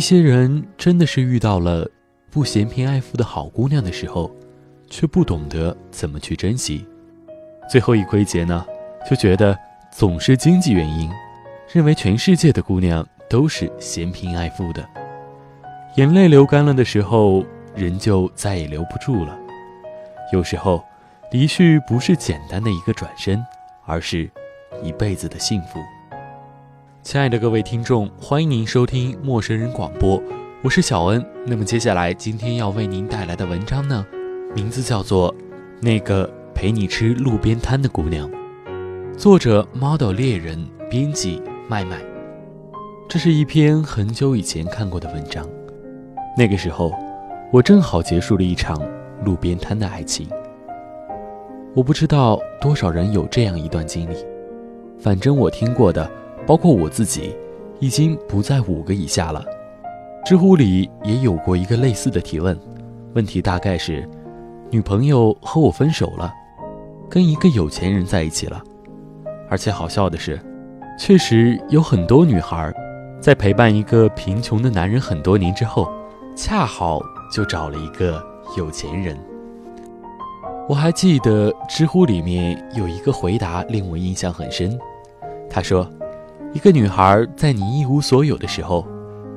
一些人真的是遇到了不嫌贫爱富的好姑娘的时候，却不懂得怎么去珍惜，最后一归结呢，就觉得总是经济原因，认为全世界的姑娘都是嫌贫爱富的。眼泪流干了的时候，人就再也留不住了。有时候，离去不是简单的一个转身，而是一辈子的幸福。亲爱的各位听众，欢迎您收听陌生人广播，我是小恩。那么接下来今天要为您带来的文章呢，名字叫做《那个陪你吃路边摊的姑娘》，作者 model 猎人，编辑麦麦。这是一篇很久以前看过的文章。那个时候，我正好结束了一场路边摊的爱情。我不知道多少人有这样一段经历，反正我听过的，包括我自己，已经不在五个以下了。知乎里也有过一个类似的提问，问题大概是：女朋友和我分手了，跟一个有钱人在一起了。而且好笑的是，确实有很多女孩，在陪伴一个贫穷的男人很多年之后。恰好就找了一个有钱人。我还记得知乎里面有一个回答令我印象很深。他说：“一个女孩在你一无所有的时候，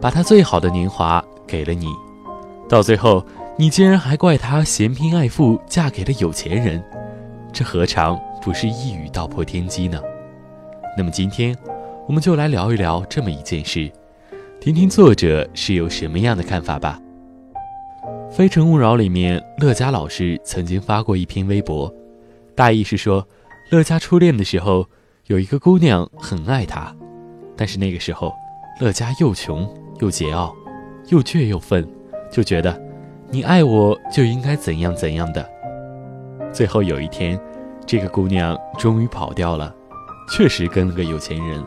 把她最好的年华给了你，到最后你竟然还怪她嫌贫爱富，嫁给了有钱人，这何尝不是一语道破天机呢？”那么今天，我们就来聊一聊这么一件事。听听作者是有什么样的看法吧。《非诚勿扰》里面，乐嘉老师曾经发过一篇微博，大意是说，乐嘉初恋的时候，有一个姑娘很爱他，但是那个时候，乐嘉又穷又桀骜，又倔又愤，就觉得，你爱我就应该怎样怎样的。最后有一天，这个姑娘终于跑掉了，确实跟了个有钱人，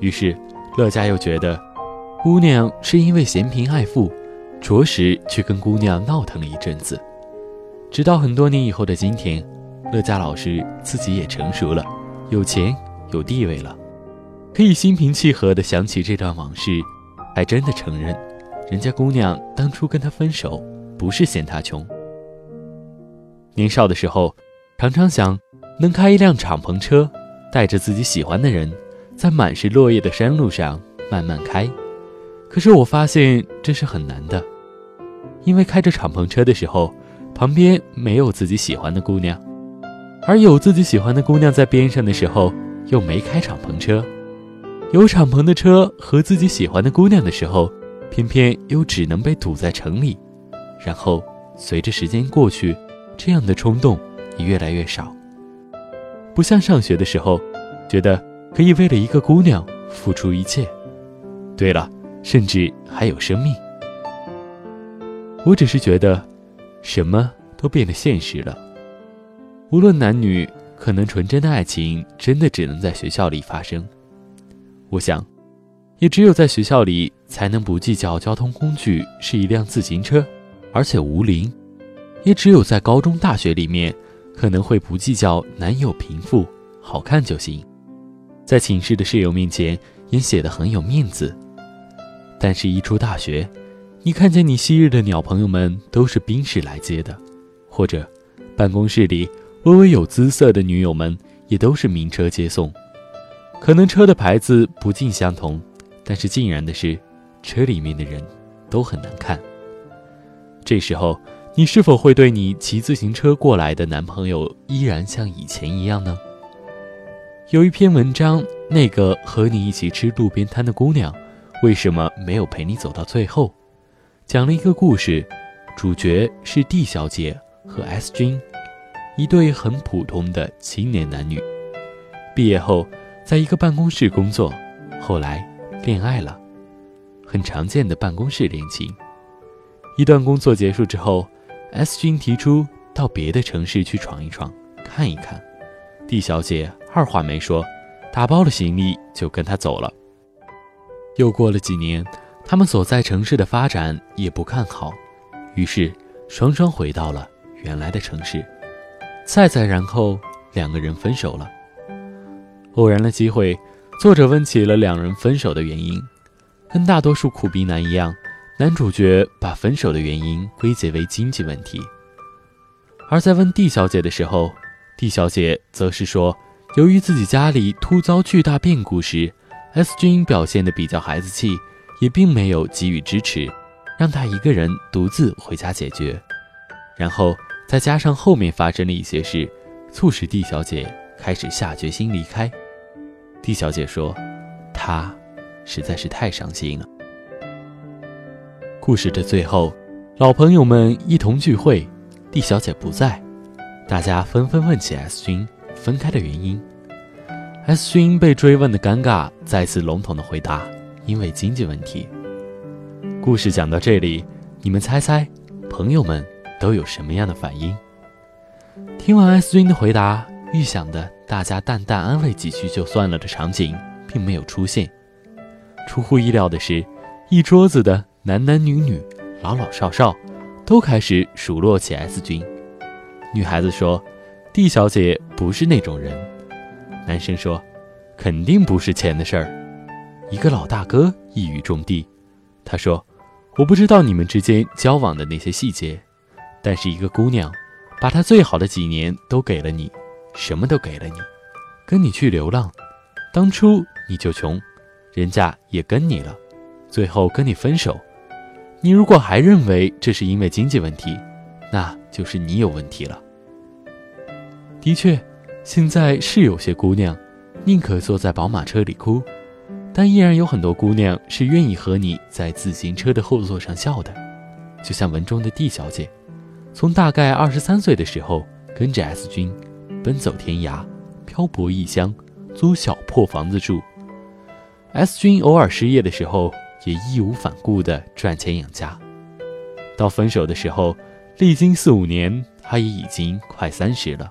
于是乐嘉又觉得。姑娘是因为嫌贫爱富，着实去跟姑娘闹腾了一阵子，直到很多年以后的今天，乐嘉老师自己也成熟了，有钱有地位了，可以心平气和地想起这段往事，还真的承认，人家姑娘当初跟他分手不是嫌他穷。年少的时候，常常想能开一辆敞篷车，带着自己喜欢的人，在满是落叶的山路上慢慢开。可是我发现这是很难的，因为开着敞篷车的时候，旁边没有自己喜欢的姑娘，而有自己喜欢的姑娘在边上的时候，又没开敞篷车，有敞篷的车和自己喜欢的姑娘的时候，偏偏又只能被堵在城里，然后随着时间过去，这样的冲动也越来越少。不像上学的时候，觉得可以为了一个姑娘付出一切。对了。甚至还有生命。我只是觉得，什么都变得现实了。无论男女，可能纯真的爱情真的只能在学校里发生。我想，也只有在学校里，才能不计较交通工具是一辆自行车，而且无铃；也只有在高中、大学里面，可能会不计较男友贫富，好看就行。在寝室的室友面前，也显得很有面子。但是，一出大学，你看见你昔日的鸟朋友们都是宾士来接的，或者，办公室里微微有姿色的女友们也都是名车接送。可能车的牌子不尽相同，但是竟然的是，车里面的人都很难看。这时候，你是否会对你骑自行车过来的男朋友依然像以前一样呢？有一篇文章，那个和你一起吃路边摊的姑娘。为什么没有陪你走到最后？讲了一个故事，主角是 D 小姐和 S 君，一对很普通的青年男女。毕业后，在一个办公室工作，后来恋爱了，很常见的办公室恋情。一段工作结束之后，S 君提出到别的城市去闯一闯，看一看。D 小姐二话没说，打包了行李就跟他走了。又过了几年，他们所在城市的发展也不看好，于是双双回到了原来的城市。再再然后，两个人分手了。偶然的机会，作者问起了两人分手的原因，跟大多数苦逼男一样，男主角把分手的原因归结为经济问题。而在问 D 小姐的时候，D 小姐则是说，由于自己家里突遭巨大变故时，S 君表现得比较孩子气，也并没有给予支持，让他一个人独自回家解决。然后再加上后面发生的一些事，促使 D 小姐开始下决心离开。D 小姐说，她实在是太伤心了。故事的最后，老朋友们一同聚会。D 小姐不在，大家纷纷问起 S 君分开的原因。S 君被追问的尴尬，再次笼统的回答：“因为经济问题。”故事讲到这里，你们猜猜，朋友们都有什么样的反应？听完 S 君的回答，预想的大家淡淡安慰几句就算了的场景，并没有出现。出乎意料的是，一桌子的男男女女、老老少少。都开始数落起 S 君。女孩子说：“D 小姐不是那种人。”男生说：“肯定不是钱的事儿。”一个老大哥一语中的，他说：“我不知道你们之间交往的那些细节，但是一个姑娘，把她最好的几年都给了你，什么都给了你，跟你去流浪，当初你就穷，人家也跟你了，最后跟你分手。”你如果还认为这是因为经济问题，那就是你有问题了。的确，现在是有些姑娘宁可坐在宝马车里哭，但依然有很多姑娘是愿意和你在自行车的后座上笑的。就像文中的 D 小姐，从大概二十三岁的时候跟着 S 君奔走天涯，漂泊异乡，租小破房子住。S 君偶尔失业的时候。也义无反顾地赚钱养家，到分手的时候，历经四五年，他也已经快三十了。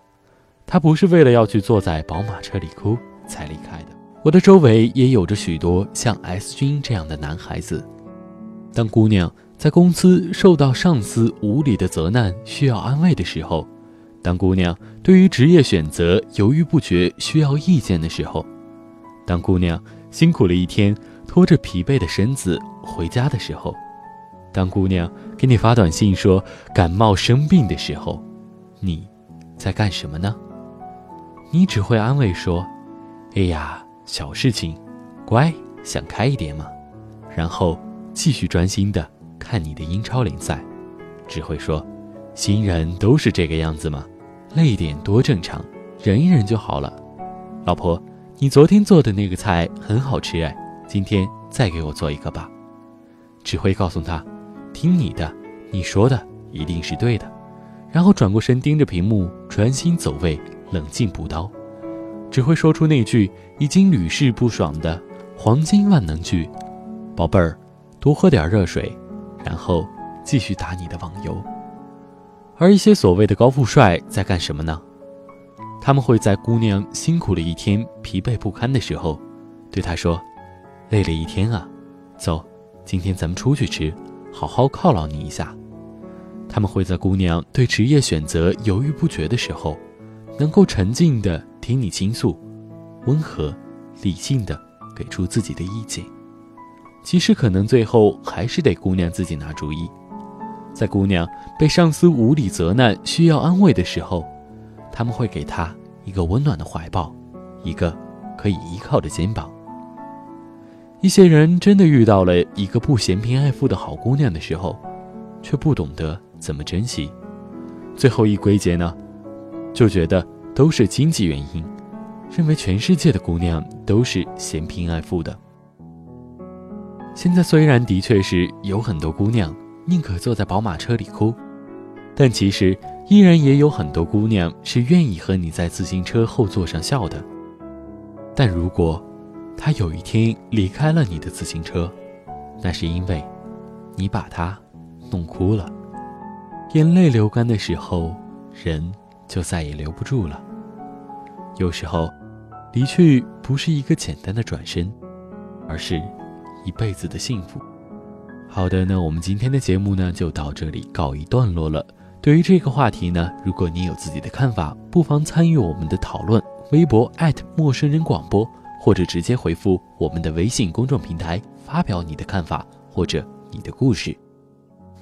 他不是为了要去坐在宝马车里哭才离开的。我的周围也有着许多像 S 君这样的男孩子。当姑娘在公司受到上司无理的责难，需要安慰的时候；当姑娘对于职业选择犹豫不决，需要意见的时候；当姑娘辛苦了一天。拖着疲惫的身子回家的时候，当姑娘给你发短信说感冒生病的时候，你在干什么呢？你只会安慰说：“哎呀，小事情，乖，想开一点嘛。”然后继续专心的看你的英超联赛，只会说：“新人都是这个样子吗，累点多正常，忍一忍就好了。”老婆，你昨天做的那个菜很好吃哎。今天再给我做一个吧，只会告诉他，听你的，你说的一定是对的，然后转过身盯着屏幕，专心走位，冷静补刀，只会说出那句已经屡试不爽的黄金万能句：“宝贝儿，多喝点热水。”然后继续打你的网游。而一些所谓的高富帅在干什么呢？他们会在姑娘辛苦了一天、疲惫不堪的时候，对她说。累了一天啊，走，今天咱们出去吃，好好犒劳你一下。他们会在姑娘对职业选择犹豫不决的时候，能够沉静的听你倾诉，温和、理性的给出自己的意见。其实可能最后还是得姑娘自己拿主意。在姑娘被上司无理责难、需要安慰的时候，他们会给她一个温暖的怀抱，一个可以依靠的肩膀。一些人真的遇到了一个不嫌贫爱富的好姑娘的时候，却不懂得怎么珍惜，最后一归结呢，就觉得都是经济原因，认为全世界的姑娘都是嫌贫爱富的。现在虽然的确是有很多姑娘宁可坐在宝马车里哭，但其实依然也有很多姑娘是愿意和你在自行车后座上笑的。但如果，他有一天离开了你的自行车，那是因为，你把他弄哭了。眼泪流干的时候，人就再也留不住了。有时候，离去不是一个简单的转身，而是一辈子的幸福。好的，那我们今天的节目呢，就到这里告一段落了。对于这个话题呢，如果你有自己的看法，不妨参与我们的讨论。微博陌生人广播。或者直接回复我们的微信公众平台发表你的看法或者你的故事。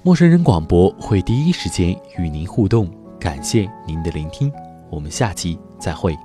陌生人广播会第一时间与您互动，感谢您的聆听，我们下期再会。